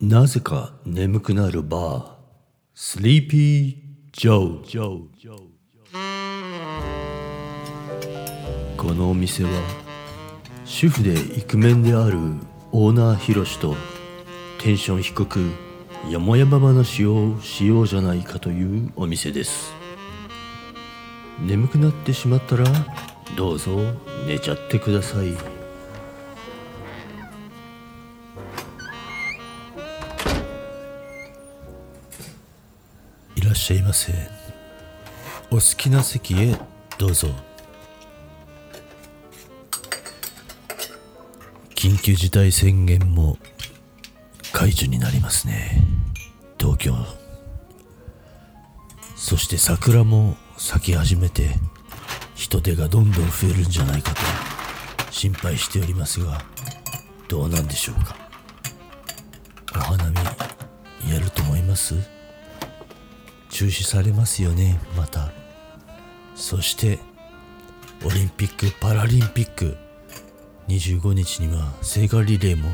なぜか眠くなるバー。スリーピージョーこのお店は主婦でイクメンであるオーナーヒロシとテンション低く山々話をしようじゃないかというお店です。眠くなってしまったらどうぞ寝ちゃってください。しゃいませ。お好きな席へどうぞ。緊急事態宣言も解除になりますね。東京。そして桜も咲き始めて人手がどんどん増えるんじゃないかと心配しておりますがどうなんでしょうか。お花見やると思います？中止されますよねまた。そしてオリンピック・パラリンピック。25日には聖火リレーも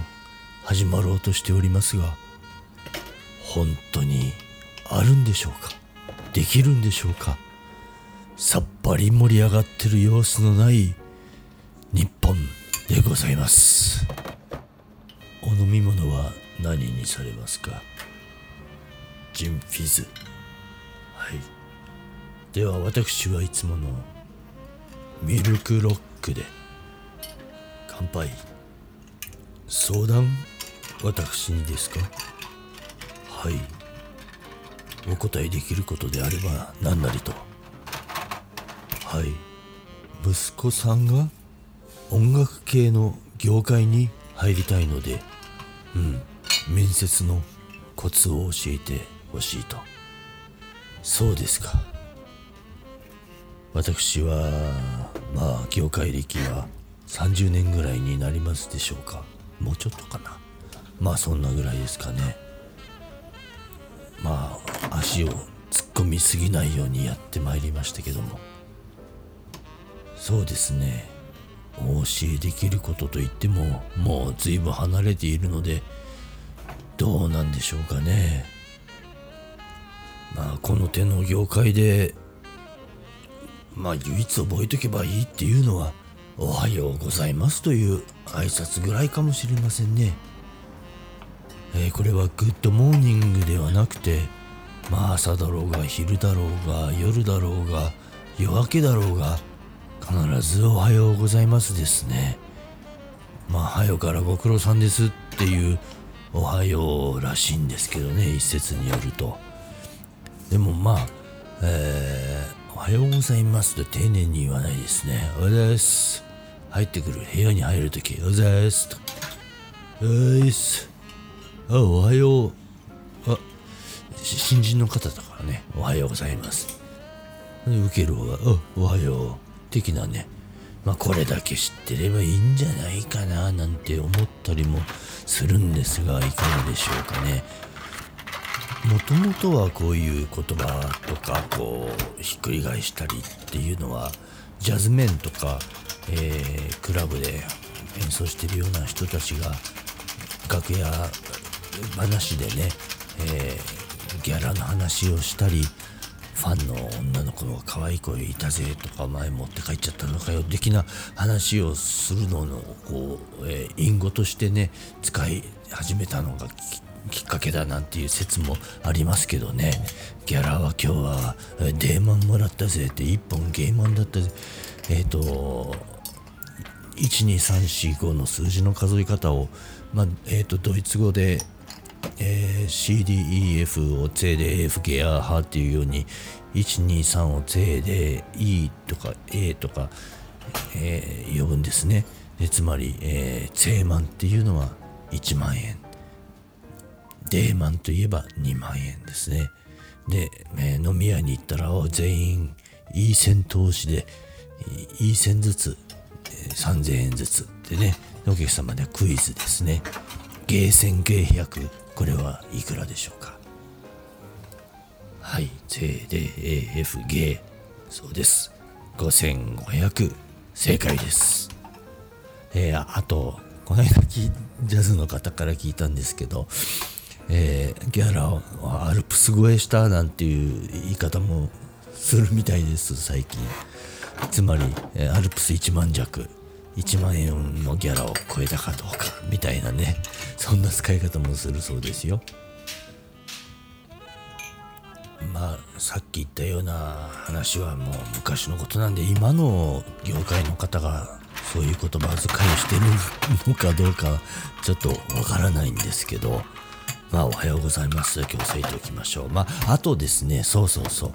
始まろうとしておりますが本当にあるんでしょうか？できるんでしょうか？さっぱり盛り上がってる様子のない日本でございます。お飲み物は何にされますか？ジンフィズ。はい。では私はいつものミルクロックで乾杯。相談私にですか？はい。お答えできることであれば何なりと。はい。息子さんが音楽系の業界に入りたいのでうん。面接のコツを教えてほしいと。そうですか。私はまあ業界歴は30年ぐらいになりますでしょうか。もうちょっとかな。まあそんなぐらいですかね。まあ足を突っ込みすぎないようにやってまいりましたけども。そうですね。お教えできることといってももう随分離れているのでどうなんでしょうかね。まあこの手の業界でまあ唯一覚えとけばいいっていうのはおはようございますという挨拶ぐらいかもしれませんね。えー、これは good morning ではなくて、まあ朝だろうが昼だろうが夜だろうが夜明けだろうが必ずおはようございますですね。まあ、はよからご苦労さんですっていうおはようらしいんですけどね、一説によると。でもまあ、えー、おはようございますと丁寧に言わないですね。おはようございます。入ってくる部屋に入るとき、おはようございますと。おはようございます。あ、おはよう。あ、新人の方だからね、おはようございます。受ける方が、あ、おはよう。的なね、まあこれだけ知ってればいいんじゃないかななんて思ったりもするんですが、いかがでしょうかね。もともとはこういう言葉とかこうひっくり返したりっていうのはジャズメンとか、えー、クラブで演奏してるような人たちが楽屋話でね、えー、ギャラの話をしたりファンの女の子が可愛い声いたぜとか前持って帰っちゃったのかよ的な話をするののこう、えー、隠語としてね使い始めたのがきっきっかけだなんていう説もありますけどね。ギャラは今日はデーマンもらったぜ。って1本ゲーマンだったぜ。えっ、ー、と12345の数字の数え方を、まあえーと、ドイツ語で、えー、CDEF を C で F ゲアハっていうように123を C で E とか A とか、えー、呼ぶんですね。でつまり、えー、ゼーマンっていうのは1万円。デーマンといえば2万円ですね。で、えー、飲み屋に行ったら全員いい線投資でいい線ずつ3000円ずつでねお客様でクイズですね。ゲーセンゲー100これはいくらでしょうか？はい JDAF ゲー。そうです。5500正解です。えー、あとこの間ジャズの方から聞いたんですけどえー、ギャラをアルプス越えしたなんていう言い方もするみたいです最近。つまり、えー、アルプス1万弱1万円のギャラを超えたかどうかみたいなね。そんな使い方もするそうですよ。まあさっき言ったような話はもう昔のことなんで今の業界の方がそういう言葉遣いをしてるのかどうかちょっとわからないんですけど。まあおはようございます。今日押さえておきましょう。まああとですねそうそうそう。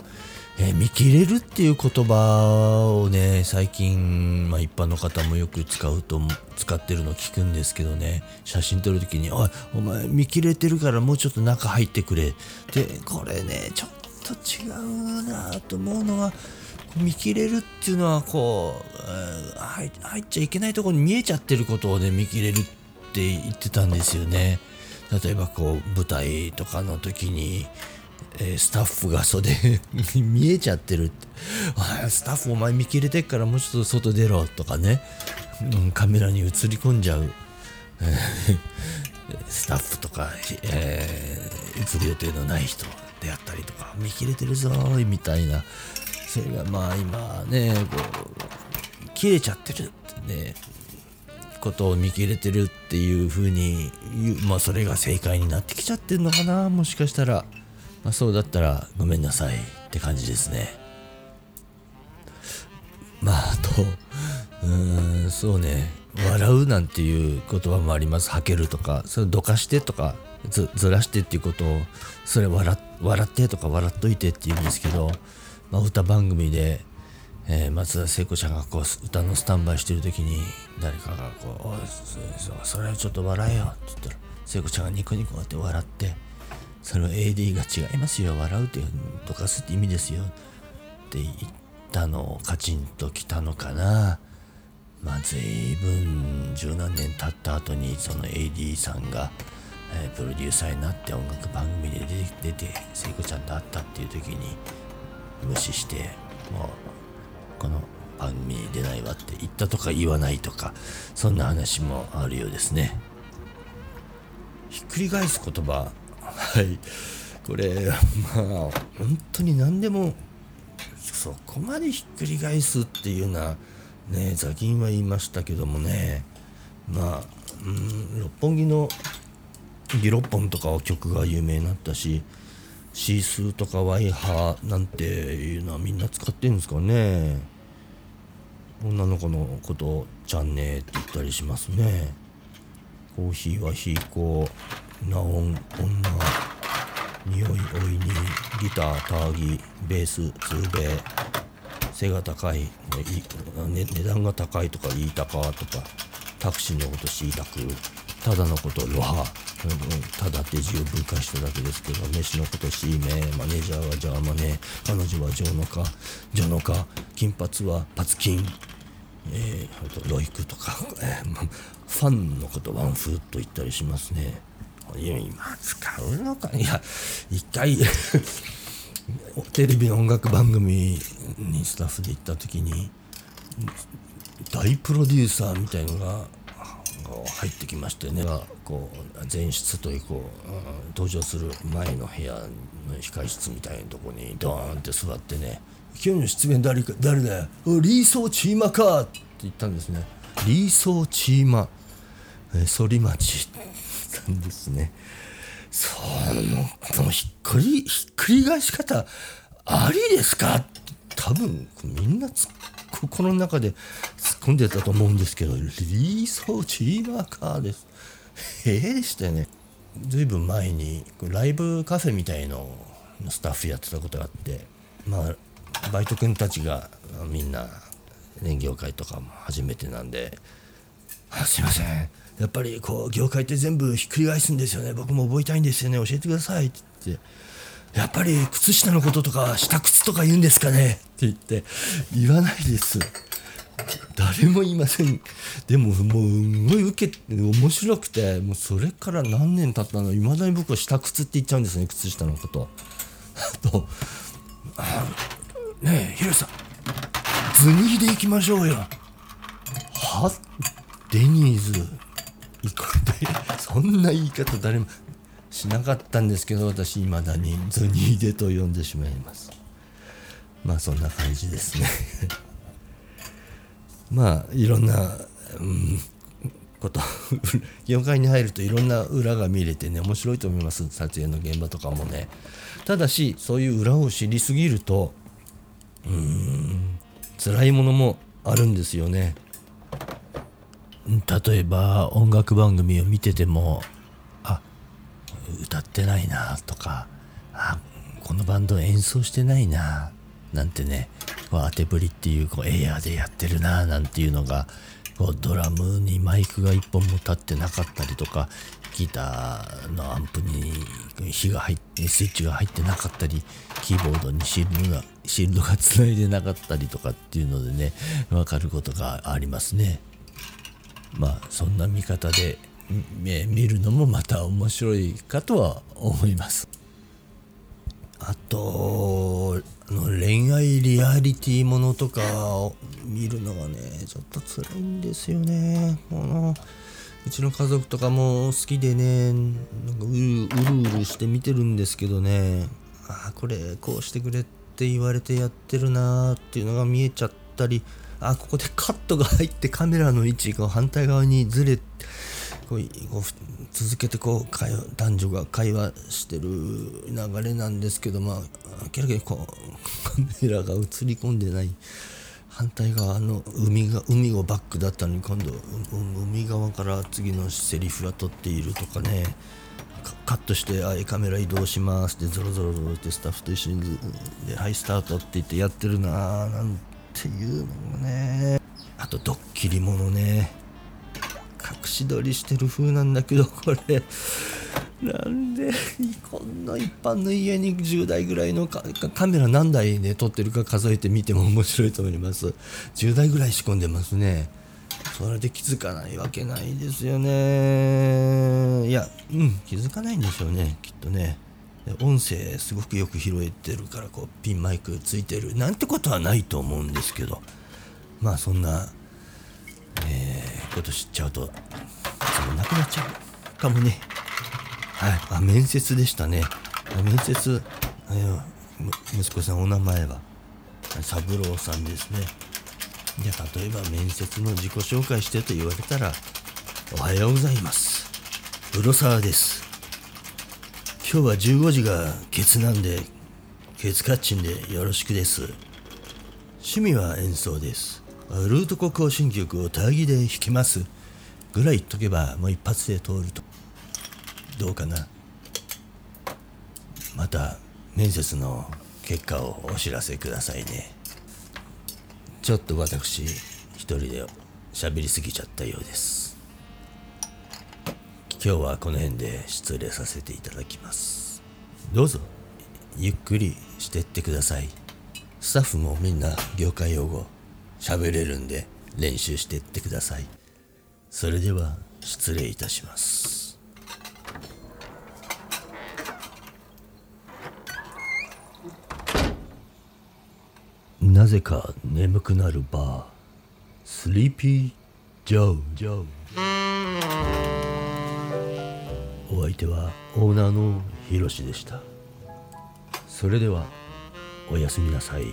えー、見切れるっていう言葉をね最近、まあ、一般の方もよく使うと使ってるの聞くんですけどね。写真撮る時に「おいお前見切れてるからもうちょっと中入ってくれ」でこれねちょっと違うなと思うのは見切れるっていうのはこう、えー、入っちゃいけないところに見えちゃってることをね見切れるって言ってたんですよね。例えばこう舞台とかの時にえー、スタッフが袖 見えちゃってる。ってスタッフお前見切れてっからもうちょっと外出ろとかね、うん、カメラに映り込んじゃう。スタッフとか、えー、映る予定のない人であったりとか見切れてるぞーみたいな。それがまあ今ねこう切れちゃってるってね。ことを見切れてるっていう風にまあそれが正解になってきちゃってるのかなもしかしたら。まあ、そうだったらごめんなさいって感じですね。まあ、あと、うーん、そうね、笑うなんていう言葉もあります。はけるとか、それどかしてとかず、ずらしてっていうことを、それ笑笑ってとか笑っといてって言うんですけど、まあ、歌番組で、えー、松田聖子ちゃんがこう歌のスタンバイしてる時に誰かがこう「おいそれはちょっと笑えよ」って言ったら聖子ちゃんがニコニコって笑ってその AD が違いますよ笑うってどかすって意味ですよって言ったのをカチンときたのかなまあ随分十何年経った後にその AD さんが、えー、プロデューサーになって音楽番組で出て聖子ちゃんと会ったっていう時に無視してもうこの番組に出ないわって言ったとか言わないとかそんな話もあるようですね。ひっくり返す言葉。はい。これまあ本当に何でもそこまでひっくり返すっていうようなね座金は言いましたけどもね。まあうん六本木のギロッポンとかは曲が有名になったしシースーとかワイハーなんていうのはみんな使ってるんですかね。女の子のことを「ちゃんね」って言ったりしますね。コーヒーはヒーコーナオン女匂いおいにギターターギベースツーベー背が高い、ね、値段が高いとか言いたかとかタクシーのことしいたくただのことロハ、うん、ただって字を分解しただけですけど飯のことしいめマネージャーはジャーマネ彼女はジョノカジョノカ金髪はパツキン。えー、ロイクとか、えー、ファンのことワンフーと言ったりしますね。今使うのか。いや一回 テレビの音楽番組にスタッフで行った時に大プロデューサーみたいのが入ってきましてねこう前室というこう、登場する前の部屋の控室みたいなとこにドーンって座ってね「今日の出演誰か誰だよリーソーチーマか!」って言ったんですねリーソーチーマ反町んですね。そのひっくりひっくり返し方ありですか？多分みんな心の中で突っ込んでたと思うんですけどリーソーチーマーカーです。へえでしたよね。ずいぶん前にライブカフェみたいのスタッフやってたことがあってまあバイト君たちがみんな年業会とかも初めてなんで「あすいませんやっぱりこう業界って全部ひっくり返すんですよね僕も覚えたいんですよね教えてくださいって言ってやっぱり靴下のこととか下靴とか言うんですかね？って言って言わないです。誰も言いません。でももうすごい受け面白くてもうそれから何年経ったの？いまだに僕は下靴って言っちゃうんですね靴下のこと。あとねえヒロさん。図にで行きましょうよ。はデニーズ。いこでそんな言い方誰も。しなかったんですけど私未だにズニーデと呼んでしまいます。まあそんな感じですね。まあいろんな、うん、こと。業界に入るといろんな裏が見れてね面白いと思います。撮影の現場とかもね。ただしそういう裏を知りすぎるとうーん辛いものもあるんですよね。例えば音楽番組を見てても歌ってないなとかあこのバンド演奏してないななんてねこう当てぶりっていうこうエアーでやってるななんていうのがこうドラムにマイクが1本も立ってなかったりとかギターのアンプに火が入ってスイッチが入ってなかったりキーボードにシールドがシールドがつないでなかったりとかっていうのでね分かることがありますね。まあそんな見方で見るのもまた面白いかとは思います。あとの恋愛リアリティものとかを見るのがねちょっと辛いんですよね。このうちの家族とかも好きでねなんかうるうるうるして見てるんですけどね。あこれこうしてくれって言われてやってるなーっていうのが見えちゃったりあここでカットが入ってカメラの位置が反対側にずれてこう続けてこう会話男女が会話してる流れなんですけどまあ明らかにこうカメラが映り込んでない反対側の海が海をバックだったのに今度海側から次のセリフが撮っているとかね。カットして「あカメラ移動します」でゾロゾロゾロってスタッフと一緒にで「はいスタート」って言ってやってるなーなんていうのもね。あとドッキリものね。隠し撮りしてる風なんだけど これ。なんでこんな一般の家に10台ぐらいのカメラ何台で撮ってるか数えてみても面白いと思います。10台ぐらい仕込んでますね。それで気づかないわけないですよね。いやうん気づかないんでしょうねきっとね。音声すごくよく拾えてるからこうピンマイクついてるなんてことはないと思うんですけど。まあそんな、こと知っちゃうとそのなくなっちゃう。かもね。はい。あ面接でしたね。面接。息子さんお名前は。三郎さんですね。じゃ例えば面接の自己紹介してと言われたらおはようございます。黒沢です。今日は15時がケツなんでケツカッチンでよろしくです。趣味は演奏です。ルート国交新曲をタギで弾きます。ぐらい言っとけばもう一発で通ると。どうかな。また面接の結果をお知らせくださいね。ちょっと私一人で喋りすぎちゃったようです。今日はこの辺で失礼させていただきます。どうぞゆっくりしてってください。スタッフもみんな業界用語。喋れるんで練習してってください。それでは失礼いたします。なぜか眠くなるバー。スリーピージョージョーお相手はオーナーのヒロシでした。それではおやすみなさい。